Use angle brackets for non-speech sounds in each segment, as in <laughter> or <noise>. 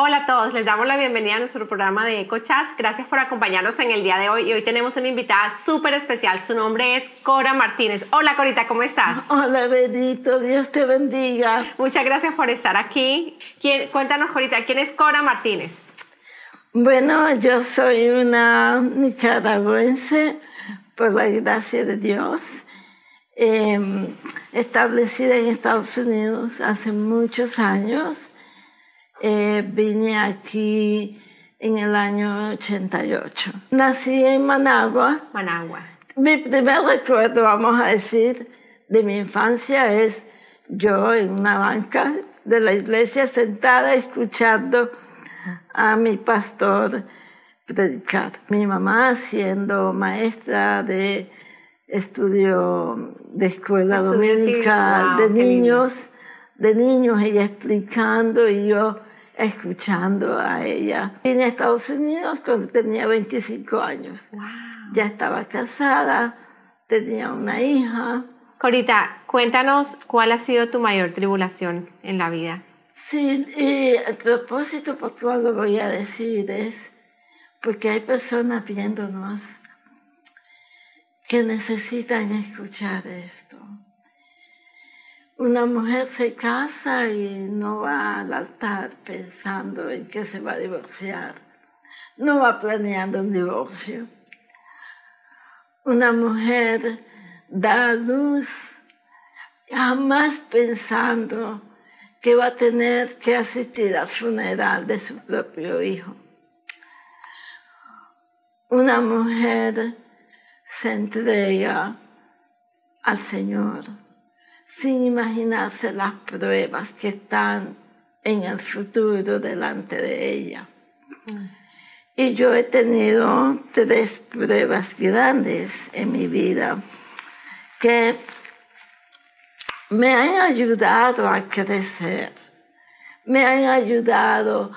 Hola a todos, les damos la bienvenida a nuestro programa de EcoChats. Gracias por acompañarnos en el día de hoy y hoy tenemos una invitada súper especial. Su nombre es Cora Martínez. Hola Corita, ¿cómo estás? <laughs> Hola Benito, Dios te bendiga. Muchas gracias por estar aquí. ¿Quién, cuéntanos Corita, ¿quién es Cora Martínez? Bueno, yo soy una nicaragüense por la gracia de Dios, em, establecida en Estados Unidos hace muchos años eh, vine aquí en el año 88. Nací en Managua. Managua. Mi primer recuerdo, vamos a decir, de mi infancia es yo en una banca de la iglesia sentada escuchando a mi pastor predicar. Mi mamá siendo maestra de estudio de escuela dominical de niños, de niños, ella explicando y yo escuchando a ella. Vine a Estados Unidos cuando tenía 25 años. Ya estaba casada, tenía una hija. Corita, cuéntanos cuál ha sido tu mayor tribulación en la vida. Sí, y el propósito por cual lo voy a decir es porque hay personas viéndonos que necesitan escuchar esto. Una mujer se casa y no va al altar pensando en que se va a divorciar. No va planeando un divorcio. Una mujer da luz jamás pensando que va a tener que asistir al funeral de su propio hijo. Una mujer se entrega al Señor sin imaginarse las pruebas que están en el futuro delante de ella. Y yo he tenido tres pruebas grandes en mi vida que me han ayudado a crecer, me han ayudado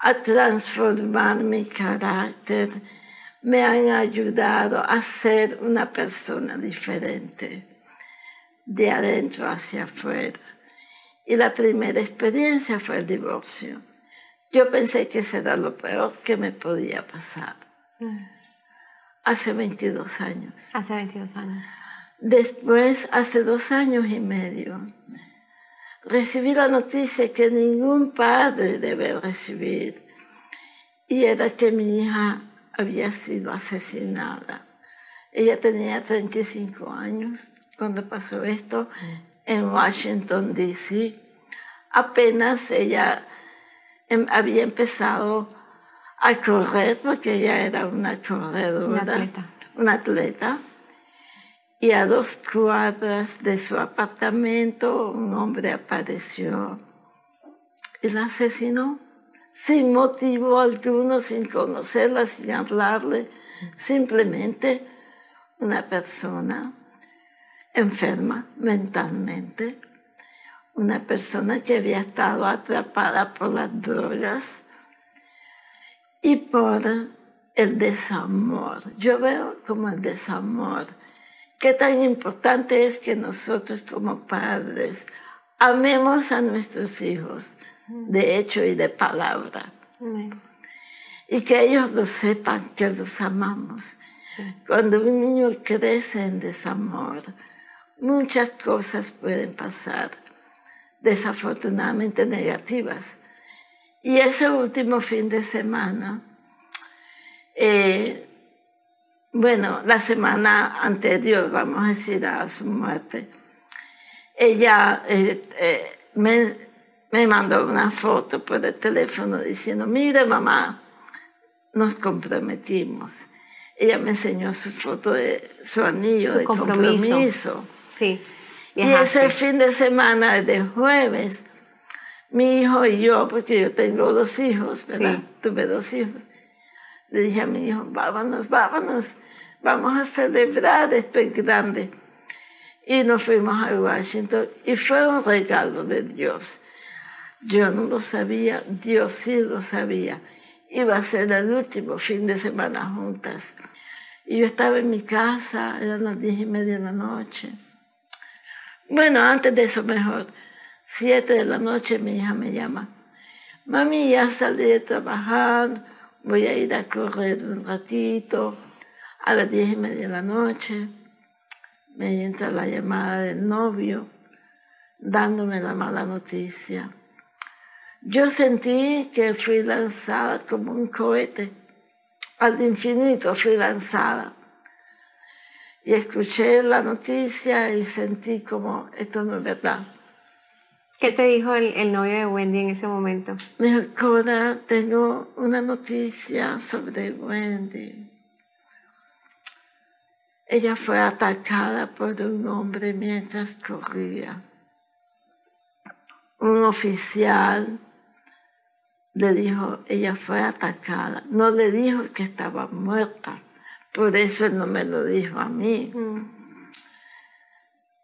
a transformar mi carácter, me han ayudado a ser una persona diferente de adentro hacia afuera. Y la primera experiencia fue el divorcio. Yo pensé que era lo peor que me podía pasar. Mm. Hace 22 años. Hace 22 años. Después, hace dos años y medio, recibí la noticia que ningún padre debe recibir. Y era que mi hija había sido asesinada. Ella tenía 35 años cuando pasó esto en Washington, D.C. Apenas ella em, había empezado a correr, porque ella era una corredora, una atleta. Una atleta. Y a dos cuadras de su apartamento un hombre apareció y la asesinó sin motivo alguno, sin conocerla, sin hablarle, simplemente una persona enferma mentalmente, una persona que había estado atrapada por las drogas y por el desamor. Yo veo como el desamor. Qué tan importante es que nosotros como padres amemos a nuestros hijos de hecho y de palabra. Y que ellos lo sepan, que los amamos. Cuando un niño crece en desamor, muchas cosas pueden pasar, desafortunadamente negativas. Y ese último fin de semana, eh, bueno, la semana anterior, vamos a decir, a su muerte, ella eh, eh, me, me mandó una foto por el teléfono diciendo, mire mamá, nos comprometimos. Ella me enseñó su foto de su anillo de compromiso. Sí. Y ese fin de semana, de jueves, mi hijo y yo, porque yo tengo dos hijos, ¿verdad? Tuve dos hijos. Le dije a mi hijo, vámonos, vámonos, vamos a celebrar esto grande. Y nos fuimos a Washington y fue un regalo de Dios. Yo no lo sabía, Dios sí lo sabía. Iba a ser el último fin de semana juntas. Y yo estaba en mi casa, eran las diez y media de la noche. Bueno, antes de eso mejor. Siete de la noche mi hija me llama. mami, ya salí de trabajar, voy a ir a correr un ratito, a las diez y media de la noche, me entra la llamada del novio dándome la mala noticia. Yo sentí que fui lanzada como un cohete, al infinito fui lanzada. Y escuché la noticia y sentí como, esto no es verdad. ¿Qué te dijo el, el novio de Wendy en ese momento? Me dijo, Cora, tengo una noticia sobre Wendy. Ella fue atacada por un hombre mientras corría. Un oficial le dijo, ella fue atacada. No le dijo que estaba muerta. Por eso él no me lo dijo a mí.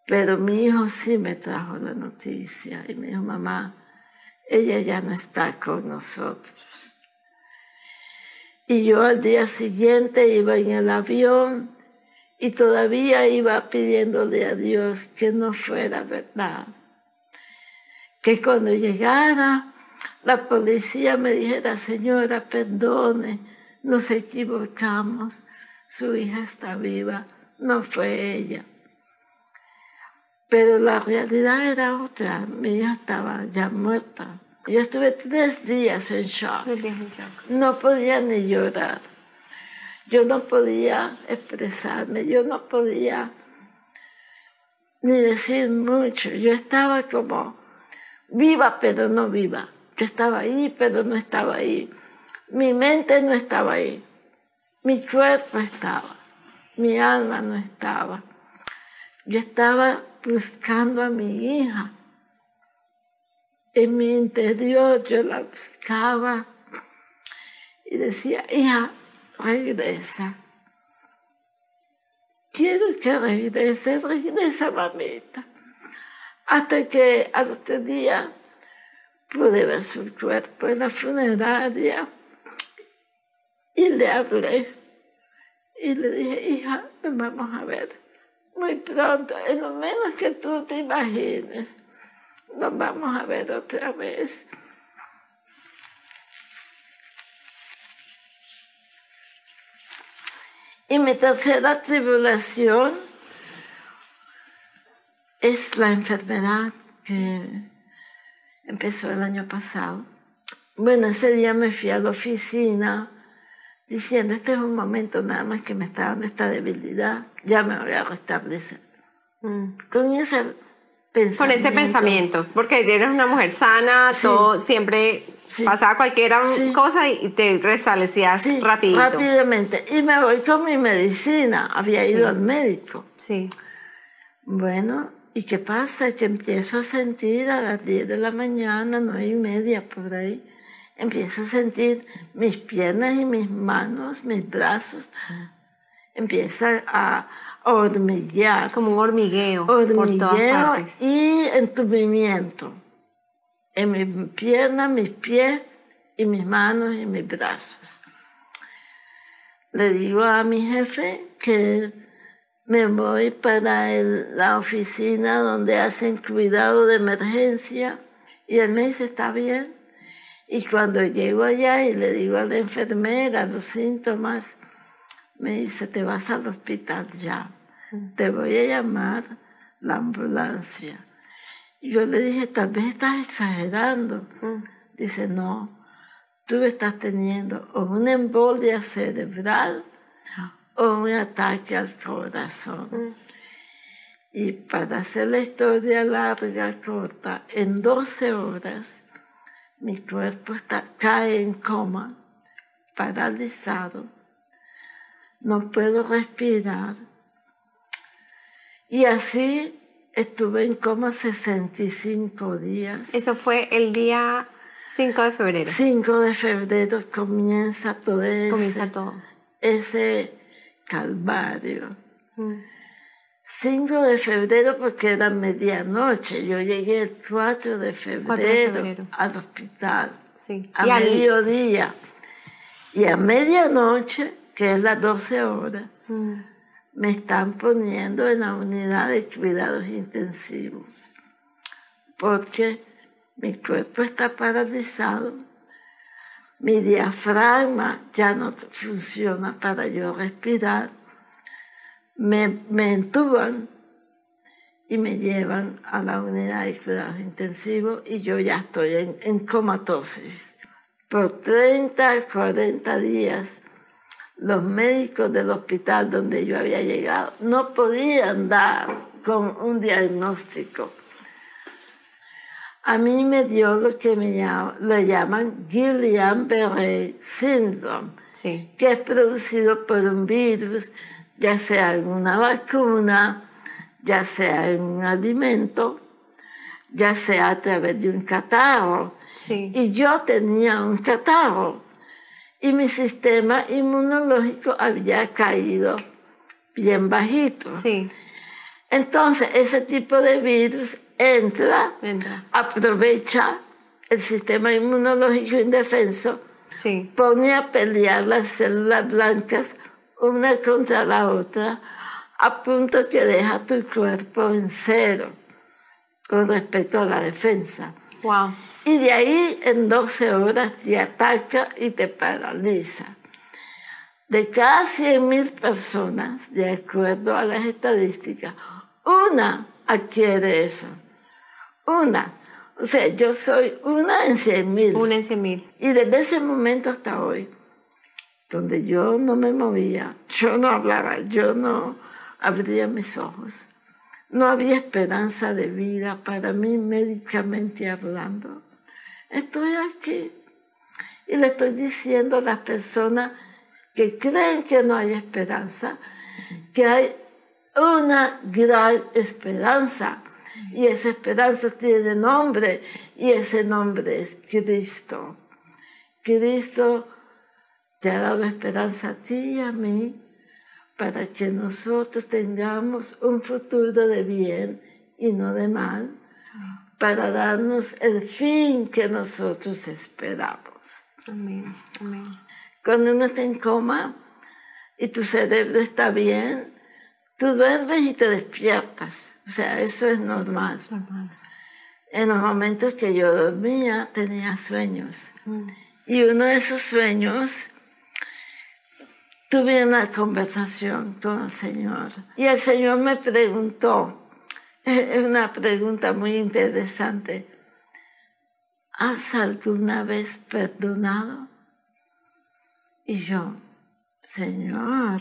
Pero mi hijo sí me trajo la noticia y me dijo, mamá, ella ya no está con nosotros. Y yo al día siguiente iba en el avión y todavía iba pidiéndole a Dios que no fuera verdad. Que cuando llegara la policía me dijera, señora, perdone, nos equivocamos, su hija está viva, no fue ella. Pero la realidad era otra, mi hija estaba ya muerta. Yo estuve tres días en shock. No podía ni llorar. Yo no podía expresarme, yo no podía ni decir mucho. Yo estaba como viva, pero no viva. Yo estaba ahí, pero no estaba ahí. Mi mente no estaba ahí. Mi cuerpo estaba. Mi alma no estaba. Yo estaba buscando a mi hija. En mi interior yo la buscaba y decía, hija, regresa. Quiero que regrese, regresa mamita. Hasta que al otro día pude ver su cuerpo en la funeraria y le hablé y le dije, hija, nos vamos a ver muy pronto, en lo menos que tú te imagines. Nos vamos a ver otra vez. Y mi tercera tribulación es la enfermedad que empezó el año pasado. Bueno, ese día me fui a la oficina diciendo, este es un momento nada más que me está dando esta debilidad, ya me voy a restablecer. Mm. Con ese pensamiento. Con ese pensamiento, porque eres una mujer sana, todo siempre pasaba cualquier cosa y te restablecías rápido. Rápidamente. Y me voy con mi medicina, había ido al médico. Sí. Bueno, ¿y qué pasa? Que empiezo a sentir a las 10 de la mañana, 9 y media por ahí, empiezo a sentir mis piernas y mis manos, mis brazos, empieza a hormiguear. Como un hormigueo. Hormigueo y entumimiento. En mis piernas, mis pies y mis manos y mis brazos. Le digo a mi jefe que me voy para la oficina donde hacen cuidado de emergencia y él me dice, está bien. Y cuando llego allá y le digo a la enfermera los síntomas, me dice, te vas al hospital ya, te voy a llamar la ambulancia. Y yo le dije, tal vez estás exagerando. Dice, no, tú estás teniendo o una embolia cerebral o un ataque al corazón. Y para hacer la historia larga, corta, en 12 horas mi cuerpo está, cae en coma, paralizado, no puedo respirar. Y así estuve en coma 65 días. Eso fue el día 5 de febrero. 5 de febrero comienza todo ese, comienza todo. ese calvario. 5 mm. de febrero porque era medianoche. Yo llegué el 4 de febrero, al hospital. Sí. A mediodía. Y a medianoche, que es las 12 horas, mm. me están poniendo en la unidad de cuidados intensivos. Porque mi cuerpo está paralizado, mi diafragma ya no funciona para yo respirar. Me, me entuban y me llevan a la unidad de cuidados intensivos y yo ya estoy en, en comatosis. Por 30, 40 días, los médicos del hospital donde yo había llegado no podían dar con un diagnóstico. A mí me dio lo que me le llaman Guillain-Barré syndrome, que es producido por un virus, ya sea en una vacuna, ya sea en un alimento, ya sea a través de un catarro. Y yo tenía un catarro. Y mi sistema inmunológico había caído bien bajito. Entonces, ese tipo de virus entra, aprovecha el sistema inmunológico indefenso, pone a pelear las células blancas una contra la otra, a punto que deja tu cuerpo en cero con respecto a la defensa. Wow. Y de ahí en 12 horas te ataca y te paraliza. De cada 100.000 personas, de acuerdo a las estadísticas, una adquiere eso. Una. O sea, yo soy una en 100.000. Una en 100.000. Y desde ese momento hasta hoy, donde yo no me movía, yo no hablaba, yo no abría mis ojos. No había esperanza de vida para mí médicamente hablando. Estoy aquí y le estoy diciendo a las personas que creen que no hay esperanza, que hay una gran esperanza. Y esa esperanza tiene nombre y ese nombre es Cristo. Cristo te ha dado esperanza a ti y a mí para que nosotros tengamos un futuro de bien y no de mal, para darnos el fin que nosotros esperamos. Amén, amén. Cuando uno está en coma y tu cerebro está bien, tú duermes y te despiertas. O sea, eso es normal. En los momentos que yo dormía tenía sueños. Mm. Y uno de esos sueños tuve una conversación con el Señor y el Señor me preguntó, es una pregunta muy interesante, ¿has alguna vez perdonado? Y yo, Señor,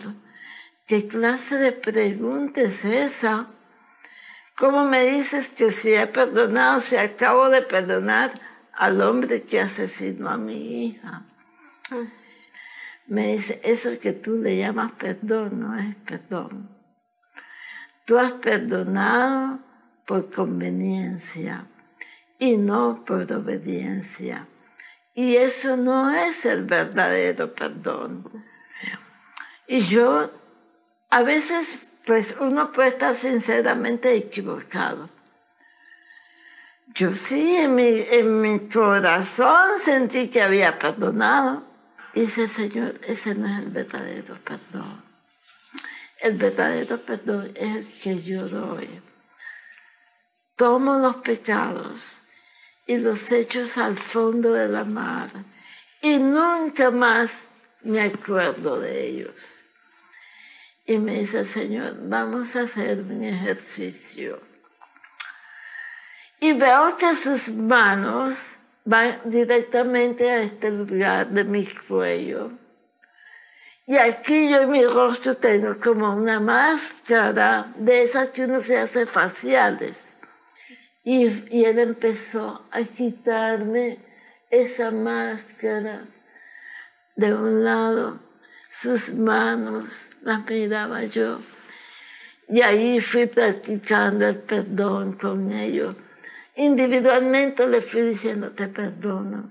¿qué clase de pregunta es esa? ¿Cómo me dices que si he perdonado, si acabo de perdonar al hombre que asesinó a mi hija? Mm me dice, eso que tú le llamas perdón no es perdón. Tú has perdonado por conveniencia y no por obediencia. Y eso no es el verdadero perdón. Y yo, a veces, pues uno puede estar sinceramente equivocado. Yo sí, en mi, en mi corazón sentí que había perdonado Dice, Señor, ese no es el verdadero perdón. El verdadero perdón es el que yo doy. Tomo los pecados y los echo al fondo de la mar y nunca más me acuerdo de ellos. Y me dice Señor, vamos a hacer un ejercicio. Y veo que sus manos va directamente a este lugar de mi cuello. Y aquí yo en mi rostro tengo como una máscara de esas que uno se hace faciales. Y, y él empezó a quitarme esa máscara de un lado, sus manos, las miraba yo. Y ahí fui practicando el perdón con ellos individualmente le fui diciendo, te perdono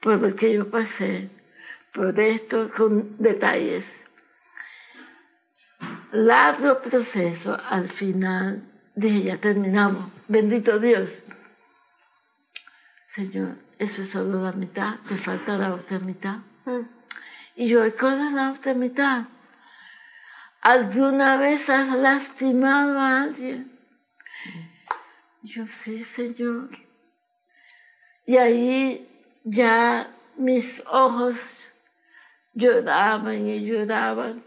por lo que yo pasé, por esto con detalles. Largo proceso, al final dije, ya terminamos, bendito Dios. Señor, eso es solo la mitad, te falta la otra mitad. Mm. Y yo, ¿cuál es la otra mitad? ¿Alguna vez has lastimado a alguien? Yo sí, Señor. Y ahí ya mis ojos lloraban y lloraban,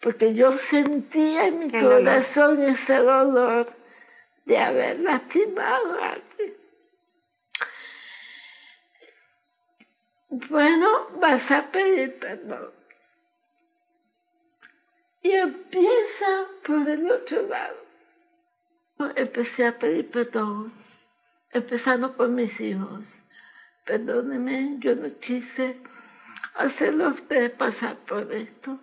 porque yo sentía en mi El dolor. corazón ese dolor de haber lastimado a alguien. Bueno, vas a pedir perdón. Y empieza por el otro lado. Empecé a pedir perdón, empezando por mis hijos. Perdóneme, yo no quise hacerlo a ustedes pasar por esto,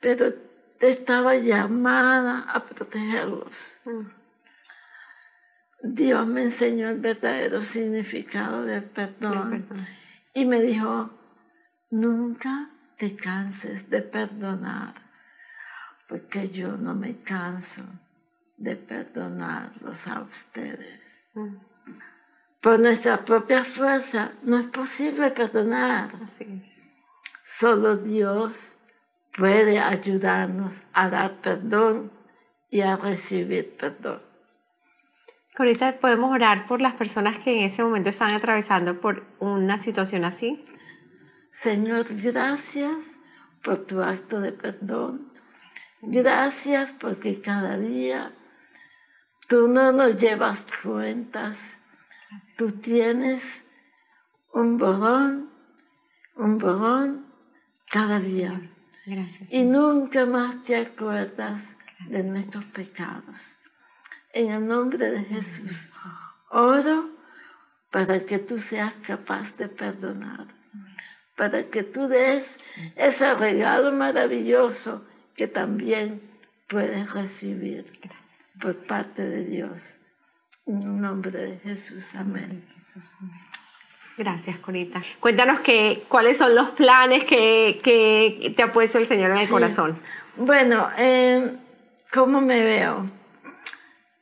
pero estaba llamada a protegerlos. Dios me enseñó el verdadero significado del perdón. Perdón. Y me dijo, nunca te canses de perdonar, porque yo no me canso de perdonarlos a ustedes. Mm. Por nuestra propia fuerza no es posible perdonar. Así es. Solo Dios puede ayudarnos a dar perdón y a recibir perdón. Corita, ¿podemos orar por las personas que en ese momento están atravesando por una situación así? Señor, gracias por tu acto de perdón. Gracias porque cada día tú no nos llevas cuentas. Tú tienes un borrón, un borrón cada día. Gracias. Y nunca más te acuerdas de nuestros pecados. En el nombre de Jesús, oro para que tú seas capaz de perdonar, para que tú des ese regalo maravilloso que también puedes recibir Gracias. Por parte de Dios. En el nombre de Jesús, amén. Jesús, amén. Gracias, Corita. Cuéntanos que, cuáles son los planes que, que te ha puesto el Señor en el Sí. corazón. Bueno, eh, ¿cómo me veo?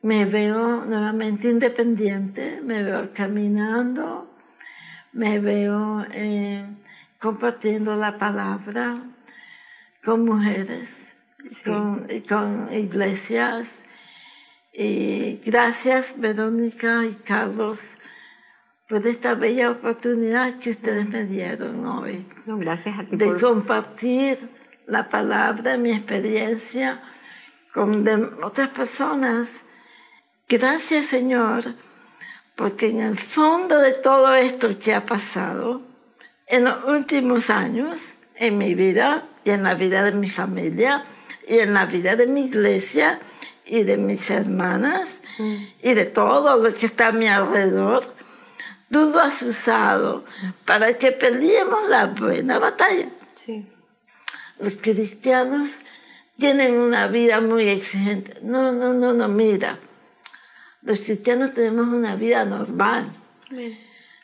Me veo nuevamente independiente, me veo caminando, me veo eh, compartiendo la palabra con mujeres, Sí. con, y con iglesias. Y gracias, Verónica y Carlos, por esta bella oportunidad que ustedes me dieron hoy No, gracias a ti de por compartir la palabra, mi experiencia con otras personas. Gracias, Señor, porque en el fondo de todo esto que ha pasado, en los últimos años, en mi vida y en la vida de mi familia y en la vida de mi iglesia y de mis hermanas y de todo lo que está a mi alrededor, tú lo has usado para que peleemos la buena batalla. Sí. Los cristianos tienen una vida muy exigente. No, no, no, no, mira. Los cristianos tenemos una vida normal.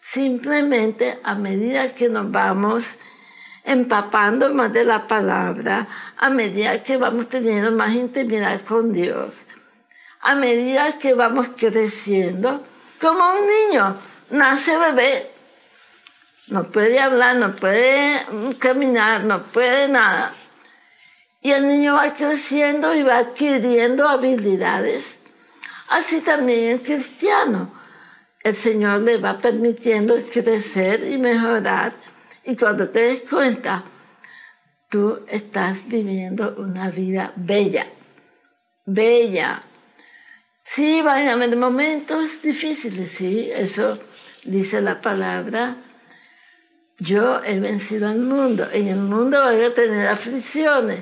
Simplemente a medida que nos vamos empapando más de la palabra, a medida que vamos teniendo más intimidad con Dios, a medida que vamos creciendo, como un niño, nace bebé, no puede hablar, no puede caminar, no puede nada. Y el niño va creciendo y va adquiriendo habilidades. Así también el cristiano. El Señor le va permitiendo crecer y mejorar. Y cuando te des cuenta, tú estás viviendo una vida bella. Bella. Sí, van a haber momentos difíciles, sí, eso dice la palabra. Yo he vencido al mundo. En el mundo van a tener aflicciones,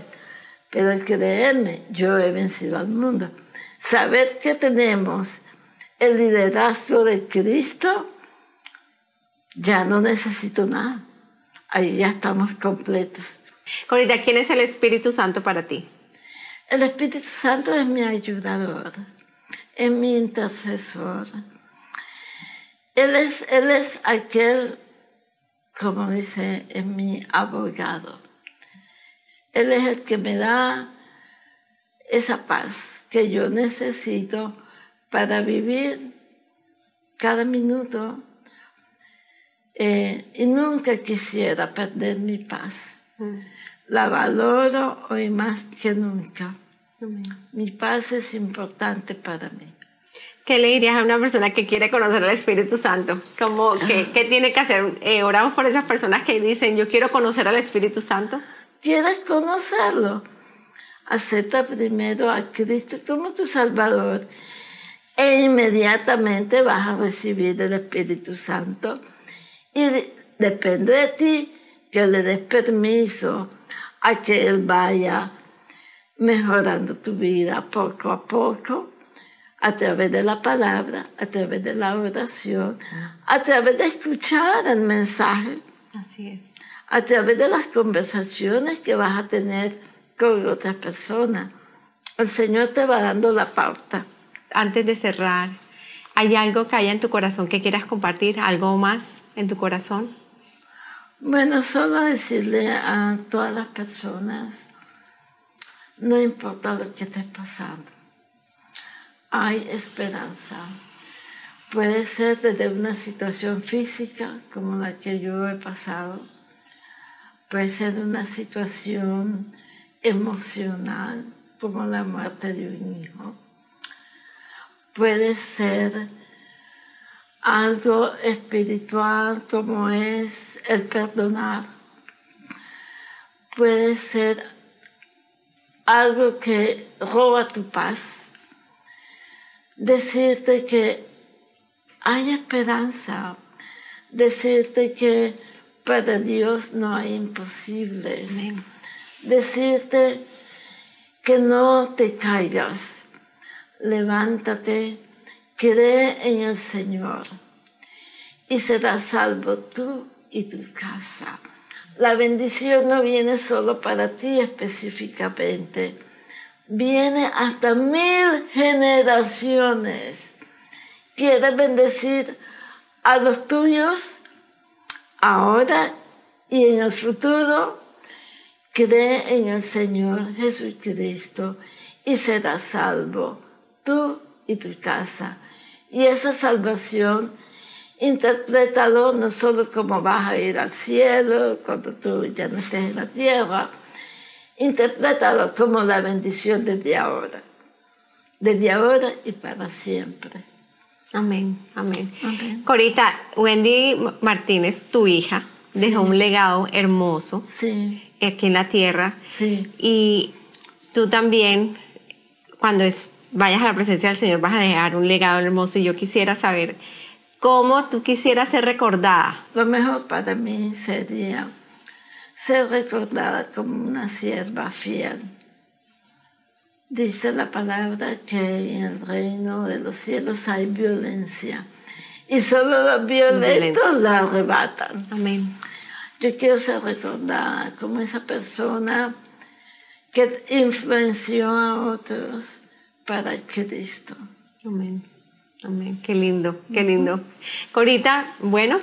pero creerme, yo he vencido al mundo. Saber que tenemos el liderazgo de Cristo, ya no necesito nada. Ahí ya estamos completos. Corita, ¿quién es el Espíritu Santo para ti? El Espíritu Santo es mi ayudador, es mi intercesor. Él es, él es aquel, como dice, es mi abogado. Él es el que me da esa paz que yo necesito para vivir cada minuto. Eh, y nunca quisiera perder mi paz. La valoro hoy más que nunca. Mi paz es importante para mí. ¿Qué le dirías a una persona que quiere conocer al Espíritu Santo? ¿Cómo, qué, ¿Qué tiene que hacer? Eh, oramos por esas personas que dicen, yo quiero conocer al Espíritu Santo. ¿Quieres conocerlo? Acepta primero a Cristo como tu Salvador e inmediatamente vas a recibir el Espíritu Santo. Y depende de ti que le des permiso a que Él vaya mejorando tu vida poco a poco a través de la palabra, a través de la oración, a través de escuchar el mensaje. Así es. A través de las conversaciones que vas a tener con otras personas. El Señor te va dando la pauta. Antes de cerrar, ¿hay algo que haya en tu corazón que quieras compartir? ¿Algo más en tu corazón? Bueno, solo decirle a todas las personas, no importa lo que estés pasando, hay esperanza. Puede ser desde una situación física como la que yo he pasado, puede ser una situación emocional como la muerte de un hijo, puede ser algo espiritual como es el perdonar, puede ser algo que roba tu paz. Decirte que hay esperanza, decirte que para Dios no hay imposibles, decirte que no te caigas, levántate, cree en el Señor y serás salvo tú y tu casa. La bendición no viene solo para ti específicamente viene hasta mil generaciones. Quiere bendecir a los tuyos ahora y en el futuro. Cree en el Señor Jesucristo y serás salvo, tú y tu casa. Y esa salvación, interprétalo no solo como vas a ir al cielo cuando tú ya no estés en la tierra, interprétalo como la bendición desde ahora, desde ahora y para siempre. Amén, amén. Corita, Wendy Martínez, tu hija, dejó un legado hermoso aquí en la tierra. Sí. Y tú también, cuando vayas a la presencia del Señor, vas a dejar un legado hermoso. Y yo quisiera saber cómo tú quisieras ser recordada. Lo mejor para mí sería ser recordada como una sierva fiel. Dice la palabra que en el reino de los cielos hay violencia y solo los violentos la arrebatan. Amén. Yo quiero ser recordada como esa persona que influenció a otros para Cristo. Amén. Amén. Qué lindo, qué lindo. Corita, bueno,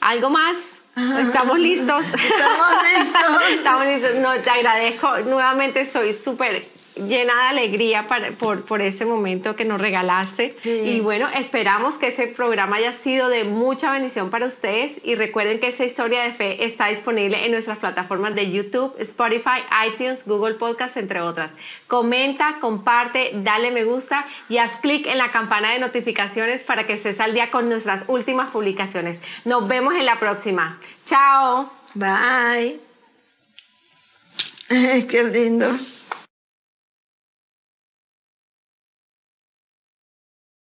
¿algo más? Estamos listos. Estamos listos. <laughs> Estamos listos. No, te agradezco. Nuevamente soy súper llena de alegría por, por este momento que nos regalaste. Y bueno, esperamos que ese programa haya sido de mucha bendición para ustedes. Y recuerden que esa historia de fe está disponible en nuestras plataformas de YouTube, Spotify, iTunes, Google Podcast, entre otras. Comenta, comparte, dale me gusta y haz clic en la campana de notificaciones para que estés al día con nuestras últimas publicaciones. Nos vemos en la próxima. Chao. Bye. <laughs> Qué lindo.